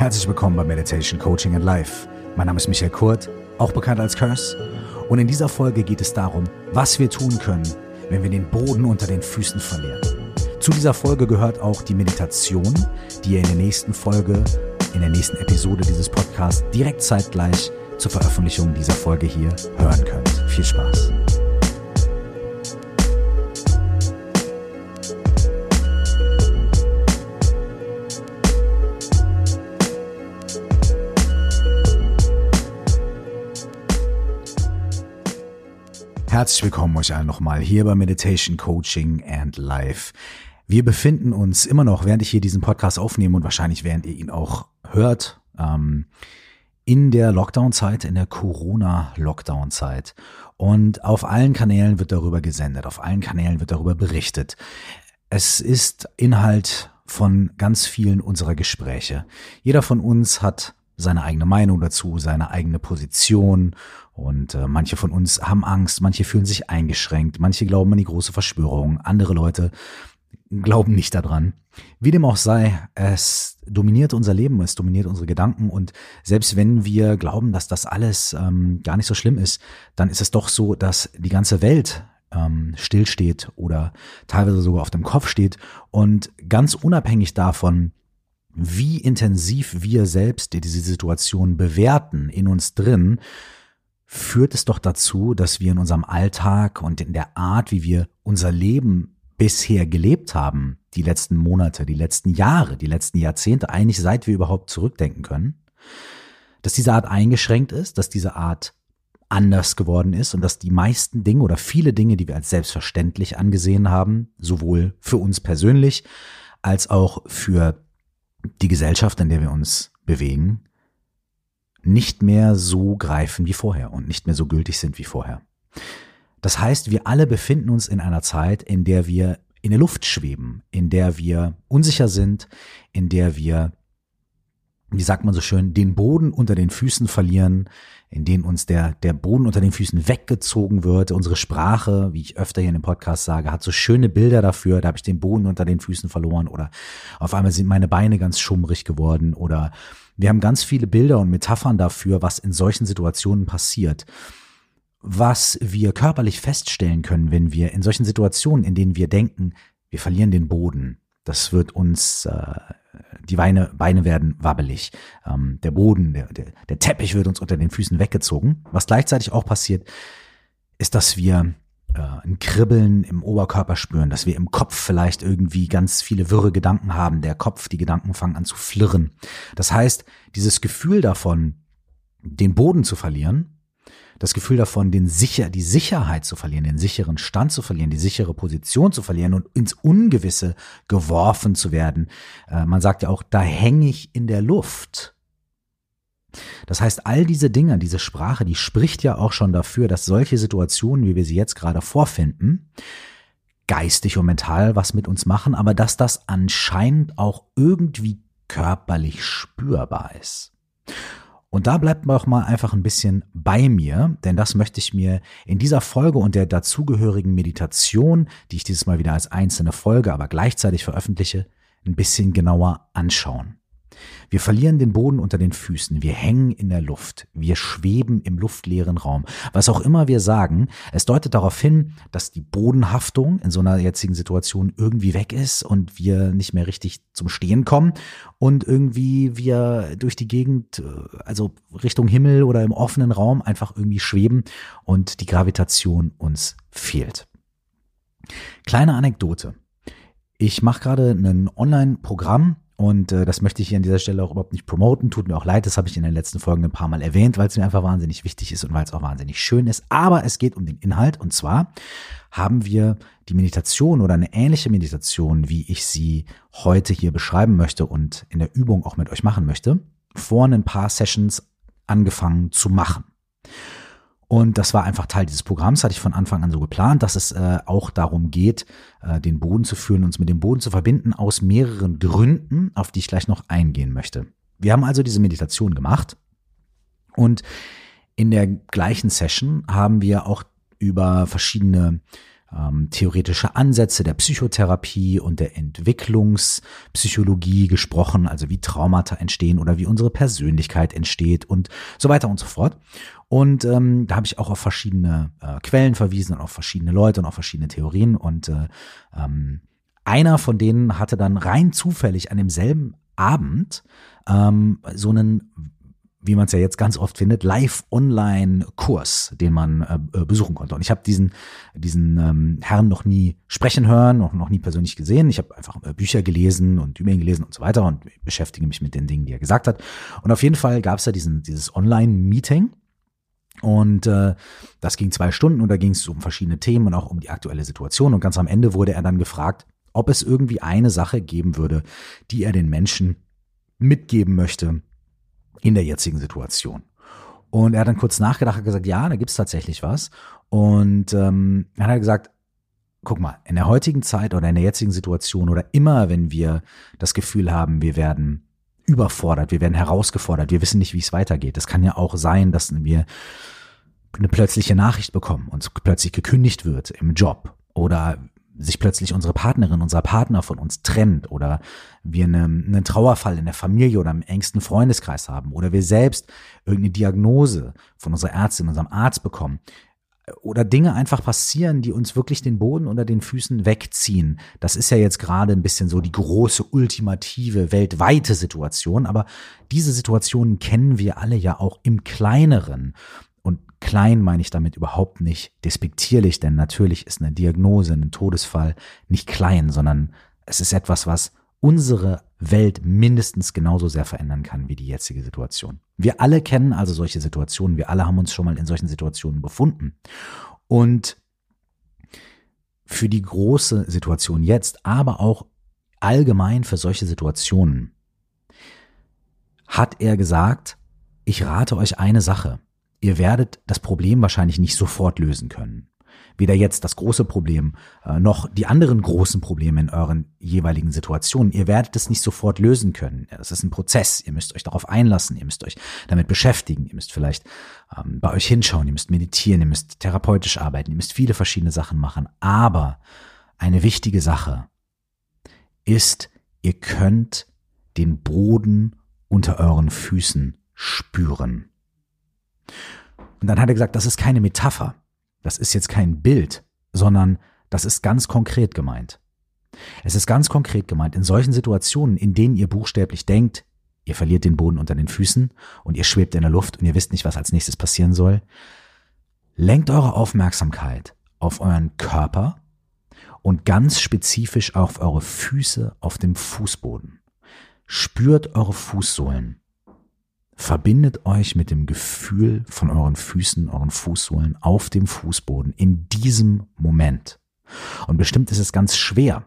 Herzlich willkommen bei Meditation Coaching and Life. Mein Name ist Michael Kurt, auch bekannt als Curse. Und in dieser Folge geht es darum, was wir tun können, wenn wir den Boden unter den Füßen verlieren. Zu dieser Folge gehört auch die Meditation, die ihr in der nächsten Folge, in der nächsten Episode dieses Podcasts direkt zeitgleich zur Veröffentlichung dieser Folge hier hören könnt. Viel Spaß! Herzlich willkommen euch allen nochmal hier bei Meditation Coaching and Life. Wir befinden uns immer noch, während ich hier diesen Podcast aufnehme und wahrscheinlich während ihr ihn auch hört, ähm, in der Lockdown-Zeit, in der Corona-Lockdown-Zeit. Und auf allen Kanälen wird darüber gesendet, auf allen Kanälen wird darüber berichtet. Es ist Inhalt von ganz vielen unserer Gespräche. Jeder von uns hat seine eigene Meinung dazu, seine eigene Position. Und äh, manche von uns haben Angst, manche fühlen sich eingeschränkt, manche glauben an die große Verschwörung, andere Leute glauben nicht daran. Wie dem auch sei, es dominiert unser Leben, es dominiert unsere Gedanken und selbst wenn wir glauben, dass das alles ähm, gar nicht so schlimm ist, dann ist es doch so, dass die ganze Welt ähm, stillsteht oder teilweise sogar auf dem Kopf steht und ganz unabhängig davon, wie intensiv wir selbst diese Situation bewerten in uns drin, führt es doch dazu, dass wir in unserem Alltag und in der Art, wie wir unser Leben bisher gelebt haben, die letzten Monate, die letzten Jahre, die letzten Jahrzehnte, eigentlich seit wir überhaupt zurückdenken können, dass diese Art eingeschränkt ist, dass diese Art anders geworden ist und dass die meisten Dinge oder viele Dinge, die wir als selbstverständlich angesehen haben, sowohl für uns persönlich als auch für die Gesellschaft, in der wir uns bewegen, nicht mehr so greifen wie vorher und nicht mehr so gültig sind wie vorher. Das heißt, wir alle befinden uns in einer Zeit, in der wir in der Luft schweben, in der wir unsicher sind, in der wir wie sagt man so schön, den Boden unter den Füßen verlieren, in denen uns der, der Boden unter den Füßen weggezogen wird. Unsere Sprache, wie ich öfter hier in dem Podcast sage, hat so schöne Bilder dafür. Da habe ich den Boden unter den Füßen verloren oder auf einmal sind meine Beine ganz schummrig geworden oder wir haben ganz viele Bilder und Metaphern dafür, was in solchen Situationen passiert. Was wir körperlich feststellen können, wenn wir in solchen Situationen, in denen wir denken, wir verlieren den Boden, das wird uns äh, die Beine, Beine werden wabbelig. Ähm, der Boden, der, der, der Teppich wird uns unter den Füßen weggezogen. Was gleichzeitig auch passiert, ist, dass wir äh, ein Kribbeln im Oberkörper spüren, dass wir im Kopf vielleicht irgendwie ganz viele wirre Gedanken haben. Der Kopf, die Gedanken fangen an zu flirren. Das heißt, dieses Gefühl davon, den Boden zu verlieren, das Gefühl davon, den sicher, die Sicherheit zu verlieren, den sicheren Stand zu verlieren, die sichere Position zu verlieren und ins Ungewisse geworfen zu werden. Äh, man sagt ja auch, da hänge ich in der Luft. Das heißt, all diese Dinge, diese Sprache, die spricht ja auch schon dafür, dass solche Situationen, wie wir sie jetzt gerade vorfinden, geistig und mental was mit uns machen, aber dass das anscheinend auch irgendwie körperlich spürbar ist. Und da bleibt man auch mal einfach ein bisschen bei mir, denn das möchte ich mir in dieser Folge und der dazugehörigen Meditation, die ich dieses Mal wieder als einzelne Folge, aber gleichzeitig veröffentliche, ein bisschen genauer anschauen. Wir verlieren den Boden unter den Füßen, wir hängen in der Luft, wir schweben im luftleeren Raum. Was auch immer wir sagen, es deutet darauf hin, dass die Bodenhaftung in so einer jetzigen Situation irgendwie weg ist und wir nicht mehr richtig zum Stehen kommen und irgendwie wir durch die Gegend, äh, also Richtung Himmel oder im offenen Raum einfach irgendwie schweben und die Gravitation uns fehlt. Kleine Anekdote. Ich mache gerade ein Online-Programm und äh, das möchte ich hier an dieser Stelle auch überhaupt nicht promoten. Tut mir auch leid, das habe ich in den letzten Folgen ein paar Mal erwähnt, weil es mir einfach wahnsinnig wichtig ist und weil es auch wahnsinnig schön ist. Aber es geht um den Inhalt. Und zwar haben wir die Meditation oder eine ähnliche Meditation, wie ich sie heute hier beschreiben möchte und in der Übung auch mit euch machen möchte, vor ein paar Sessions angefangen zu machen. Und das war einfach Teil dieses Programms, hatte ich von Anfang an so geplant, dass es äh, auch darum geht, äh, den Boden zu führen, uns mit dem Boden zu verbinden, aus mehreren Gründen, auf die ich gleich noch eingehen möchte. Wir haben also diese Meditation gemacht und in der gleichen Session haben wir auch über verschiedene ähm, theoretische Ansätze der Psychotherapie und der Entwicklungspsychologie gesprochen, also wie Traumata entstehen oder wie unsere Persönlichkeit entsteht und so weiter und so fort. Und ähm, da habe ich auch auf verschiedene äh, Quellen verwiesen und auf verschiedene Leute und auf verschiedene Theorien. Und äh, ähm, einer von denen hatte dann rein zufällig an demselben Abend ähm, so einen wie man es ja jetzt ganz oft findet, Live-Online-Kurs, den man äh, äh, besuchen konnte. Und ich habe diesen, diesen ähm, Herrn noch nie sprechen hören, noch, noch nie persönlich gesehen. Ich habe einfach äh, Bücher gelesen und über ihn gelesen und so weiter und beschäftige mich mit den Dingen, die er gesagt hat. Und auf jeden Fall gab es da diesen, dieses Online-Meeting. Und äh, das ging zwei Stunden und da ging es um verschiedene Themen und auch um die aktuelle Situation. Und ganz am Ende wurde er dann gefragt, ob es irgendwie eine Sache geben würde, die er den Menschen mitgeben möchte, in der jetzigen Situation. Und er hat dann kurz nachgedacht und gesagt, ja, da gibt's tatsächlich was. Und ähm, dann hat er gesagt, guck mal, in der heutigen Zeit oder in der jetzigen Situation oder immer, wenn wir das Gefühl haben, wir werden überfordert, wir werden herausgefordert, wir wissen nicht, wie es weitergeht. Es kann ja auch sein, dass wir eine plötzliche Nachricht bekommen, uns plötzlich gekündigt wird im Job oder sich plötzlich unsere Partnerin, unser Partner von uns trennt oder wir einen, einen Trauerfall in der Familie oder im engsten Freundeskreis haben oder wir selbst irgendeine Diagnose von unserer Ärztin, unserem Arzt bekommen oder Dinge einfach passieren, die uns wirklich den Boden unter den Füßen wegziehen. Das ist ja jetzt gerade ein bisschen so die große, ultimative, weltweite Situation, aber diese Situationen kennen wir alle ja auch im kleineren. Klein meine ich damit überhaupt nicht despektierlich, denn natürlich ist eine Diagnose, ein Todesfall nicht klein, sondern es ist etwas, was unsere Welt mindestens genauso sehr verändern kann wie die jetzige Situation. Wir alle kennen also solche Situationen, wir alle haben uns schon mal in solchen Situationen befunden. Und für die große Situation jetzt, aber auch allgemein für solche Situationen, hat er gesagt, ich rate euch eine Sache ihr werdet das Problem wahrscheinlich nicht sofort lösen können. Weder jetzt das große Problem äh, noch die anderen großen Probleme in euren jeweiligen Situationen. Ihr werdet es nicht sofort lösen können. Es ist ein Prozess. Ihr müsst euch darauf einlassen. Ihr müsst euch damit beschäftigen. Ihr müsst vielleicht ähm, bei euch hinschauen. Ihr müsst meditieren. Ihr müsst therapeutisch arbeiten. Ihr müsst viele verschiedene Sachen machen. Aber eine wichtige Sache ist, ihr könnt den Boden unter euren Füßen spüren. Und dann hat er gesagt, das ist keine Metapher, das ist jetzt kein Bild, sondern das ist ganz konkret gemeint. Es ist ganz konkret gemeint, in solchen Situationen, in denen ihr buchstäblich denkt, ihr verliert den Boden unter den Füßen und ihr schwebt in der Luft und ihr wisst nicht, was als nächstes passieren soll, lenkt eure Aufmerksamkeit auf euren Körper und ganz spezifisch auf eure Füße auf dem Fußboden. Spürt eure Fußsohlen. Verbindet euch mit dem Gefühl von euren Füßen, euren Fußsohlen auf dem Fußboden in diesem Moment. Und bestimmt ist es ganz schwer,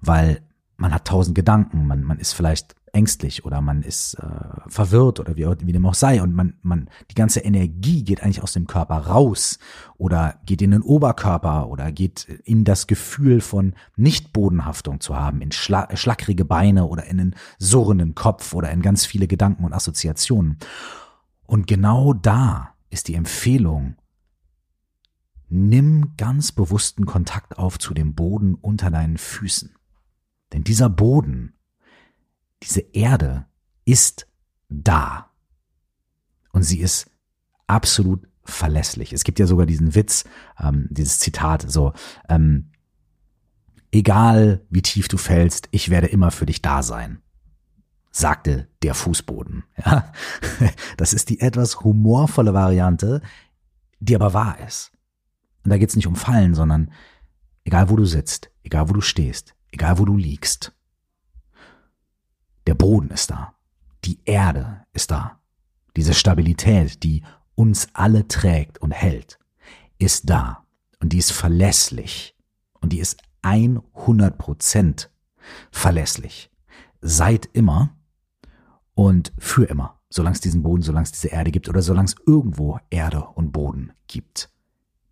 weil man hat tausend Gedanken, man, man ist vielleicht ängstlich oder man ist äh, verwirrt oder wie, wie dem auch sei und man, man, die ganze Energie geht eigentlich aus dem Körper raus oder geht in den Oberkörper oder geht in das Gefühl von Nicht-Bodenhaftung zu haben, in schla schlackrige Beine oder in einen surrenden Kopf oder in ganz viele Gedanken und Assoziationen. Und genau da ist die Empfehlung, nimm ganz bewussten Kontakt auf zu dem Boden unter deinen Füßen. Denn dieser Boden diese Erde ist da. Und sie ist absolut verlässlich. Es gibt ja sogar diesen Witz, ähm, dieses Zitat, so, ähm, egal wie tief du fällst, ich werde immer für dich da sein, sagte der Fußboden. Ja? Das ist die etwas humorvolle Variante, die aber wahr ist. Und da geht es nicht um Fallen, sondern egal wo du sitzt, egal wo du stehst, egal wo du liegst, der Boden ist da. Die Erde ist da. Diese Stabilität, die uns alle trägt und hält, ist da. Und die ist verlässlich. Und die ist 100 Prozent verlässlich. Seit immer und für immer. Solange es diesen Boden, solange es diese Erde gibt oder solange es irgendwo Erde und Boden gibt.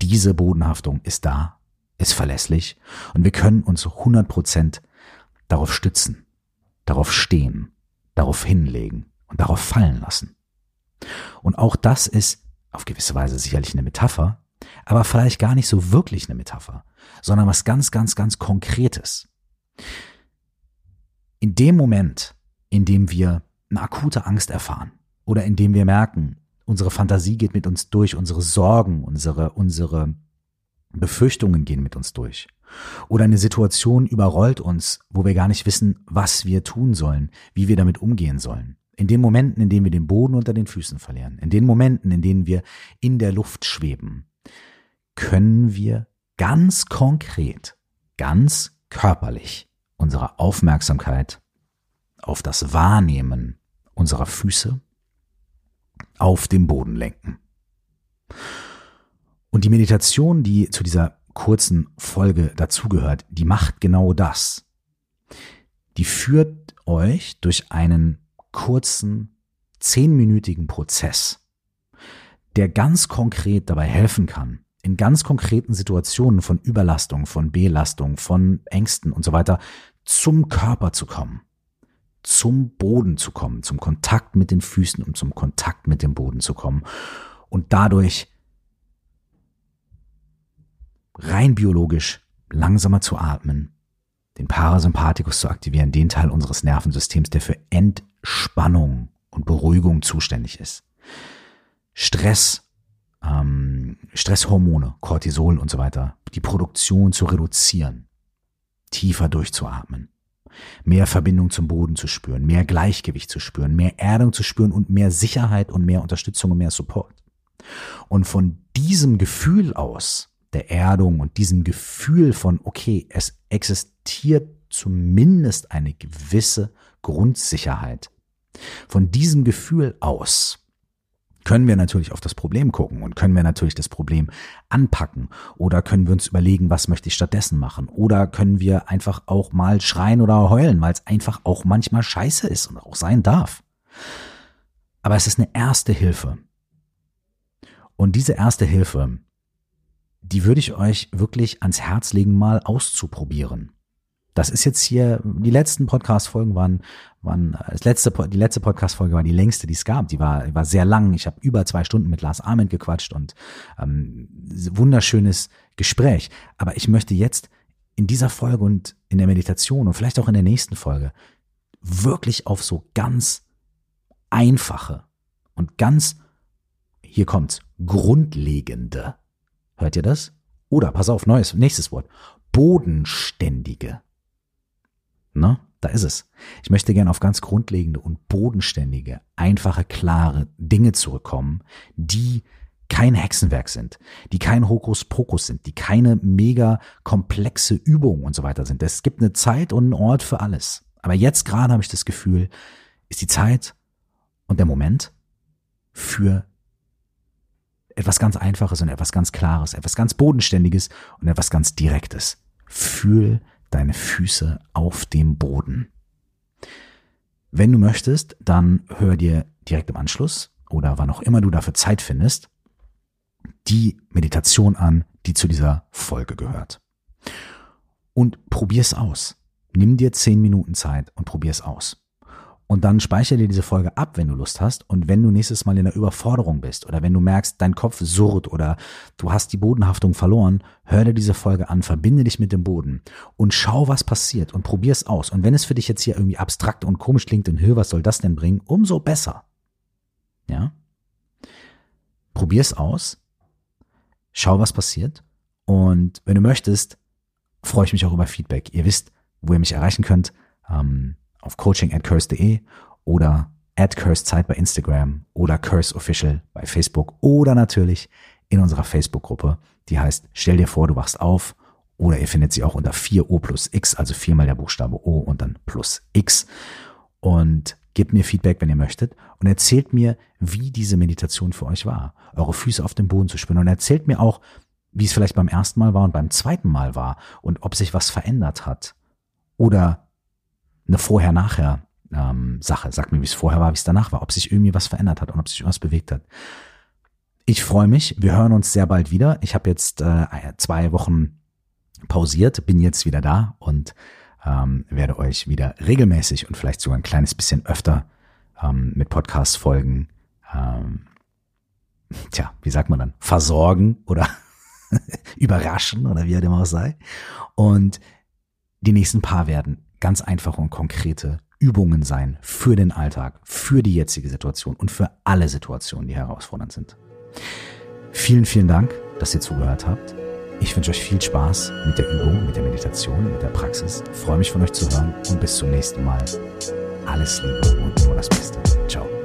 Diese Bodenhaftung ist da, ist verlässlich und wir können uns 100 Prozent darauf stützen darauf stehen, darauf hinlegen und darauf fallen lassen. Und auch das ist auf gewisse Weise sicherlich eine Metapher, aber vielleicht gar nicht so wirklich eine Metapher, sondern was ganz, ganz, ganz Konkretes. In dem Moment, in dem wir eine akute Angst erfahren oder in dem wir merken, unsere Fantasie geht mit uns durch, unsere Sorgen, unsere, unsere Befürchtungen gehen mit uns durch. Oder eine Situation überrollt uns, wo wir gar nicht wissen, was wir tun sollen, wie wir damit umgehen sollen. In den Momenten, in denen wir den Boden unter den Füßen verlieren, in den Momenten, in denen wir in der Luft schweben, können wir ganz konkret, ganz körperlich unsere Aufmerksamkeit auf das Wahrnehmen unserer Füße auf dem Boden lenken. Und die Meditation, die zu dieser kurzen Folge dazugehört, die macht genau das. Die führt euch durch einen kurzen, zehnminütigen Prozess, der ganz konkret dabei helfen kann, in ganz konkreten Situationen von Überlastung, von Belastung, von Ängsten und so weiter zum Körper zu kommen, zum Boden zu kommen, zum Kontakt mit den Füßen und zum Kontakt mit dem Boden zu kommen und dadurch rein biologisch langsamer zu atmen, den Parasympathikus zu aktivieren, den Teil unseres Nervensystems, der für Entspannung und Beruhigung zuständig ist. Stress, ähm, Stresshormone, Cortisol und so weiter, die Produktion zu reduzieren, tiefer durchzuatmen, mehr Verbindung zum Boden zu spüren, mehr Gleichgewicht zu spüren, mehr Erdung zu spüren und mehr Sicherheit und mehr Unterstützung und mehr Support. Und von diesem Gefühl aus der Erdung und diesem Gefühl von, okay, es existiert zumindest eine gewisse Grundsicherheit. Von diesem Gefühl aus können wir natürlich auf das Problem gucken und können wir natürlich das Problem anpacken oder können wir uns überlegen, was möchte ich stattdessen machen oder können wir einfach auch mal schreien oder heulen, weil es einfach auch manchmal scheiße ist und auch sein darf. Aber es ist eine erste Hilfe. Und diese erste Hilfe, die würde ich euch wirklich ans Herz legen, mal auszuprobieren. Das ist jetzt hier, die letzten Podcast-Folgen waren, waren, das letzte, die letzte Podcast-Folge war die längste, die es gab. Die war, war sehr lang. Ich habe über zwei Stunden mit Lars Arment gequatscht und ähm, wunderschönes Gespräch. Aber ich möchte jetzt in dieser Folge und in der Meditation und vielleicht auch in der nächsten Folge wirklich auf so ganz einfache und ganz, hier kommt's, grundlegende Hört ihr das? Oder, pass auf, neues, nächstes Wort. Bodenständige. Na, da ist es. Ich möchte gerne auf ganz grundlegende und bodenständige, einfache, klare Dinge zurückkommen, die kein Hexenwerk sind, die kein Hokuspokus sind, die keine mega komplexe Übung und so weiter sind. Es gibt eine Zeit und einen Ort für alles. Aber jetzt gerade habe ich das Gefühl, ist die Zeit und der Moment für etwas ganz Einfaches und etwas ganz Klares, etwas ganz Bodenständiges und etwas ganz Direktes. Fühl deine Füße auf dem Boden. Wenn du möchtest, dann hör dir direkt im Anschluss oder wann auch immer du dafür Zeit findest, die Meditation an, die zu dieser Folge gehört. Und probier's aus. Nimm dir zehn Minuten Zeit und probier's aus. Und dann speichere dir diese Folge ab, wenn du Lust hast. Und wenn du nächstes Mal in der Überforderung bist oder wenn du merkst, dein Kopf surrt oder du hast die Bodenhaftung verloren, hör dir diese Folge an, verbinde dich mit dem Boden und schau, was passiert und probier es aus. Und wenn es für dich jetzt hier irgendwie abstrakt und komisch klingt und hör, was soll das denn bringen, umso besser. Ja? Probier es aus. Schau, was passiert. Und wenn du möchtest, freue ich mich auch über Feedback. Ihr wisst, wo ihr mich erreichen könnt. Ähm, auf coaching at curse.de oder at cursezeit bei Instagram oder curse official bei Facebook oder natürlich in unserer Facebook-Gruppe, die heißt Stell dir vor, du wachst auf oder ihr findet sie auch unter 4O plus X, also viermal der Buchstabe O und dann plus X. Und gebt mir Feedback, wenn ihr möchtet und erzählt mir, wie diese Meditation für euch war, eure Füße auf dem Boden zu spüren und erzählt mir auch, wie es vielleicht beim ersten Mal war und beim zweiten Mal war und ob sich was verändert hat oder eine Vorher-Nachher ähm. Sag mir, wie es vorher war, wie es danach war, ob sich irgendwie was verändert hat und ob sich was bewegt hat. Ich freue mich. Wir hören uns sehr bald wieder. Ich habe jetzt äh, zwei Wochen pausiert, bin jetzt wieder da und ähm, werde euch wieder regelmäßig und vielleicht sogar ein kleines bisschen öfter ähm, mit Podcast-Folgen, ähm, tja, wie sagt man dann, versorgen oder überraschen oder wie er dem auch sei. Und die nächsten paar werden ganz einfache und konkrete Übungen sein für den Alltag, für die jetzige Situation und für alle Situationen, die herausfordernd sind. Vielen, vielen Dank, dass ihr zugehört habt. Ich wünsche euch viel Spaß mit der Übung, mit der Meditation, mit der Praxis. Ich freue mich von euch zu hören und bis zum nächsten Mal. Alles Liebe und nur das Beste. Ciao.